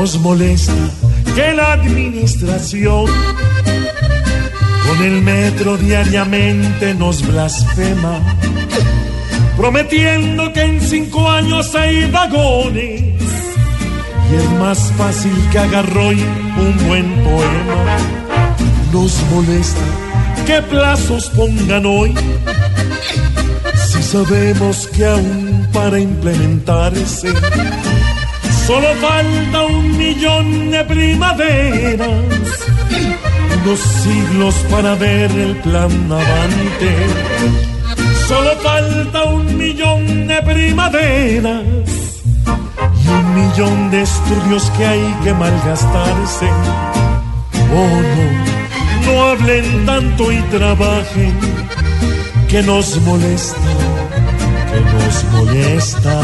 Nos molesta que la administración con el metro diariamente nos blasfema, prometiendo que en cinco años hay vagones. Y es más fácil que agarró un buen poema. Nos molesta que plazos pongan hoy. Si sabemos que aún para implementarse Solo falta un millón de primaveras, unos siglos para ver el plan avante. Solo falta un millón de primaveras y un millón de estudios que hay que malgastarse. Oh no, no hablen tanto y trabajen, que nos molesta, que nos molesta.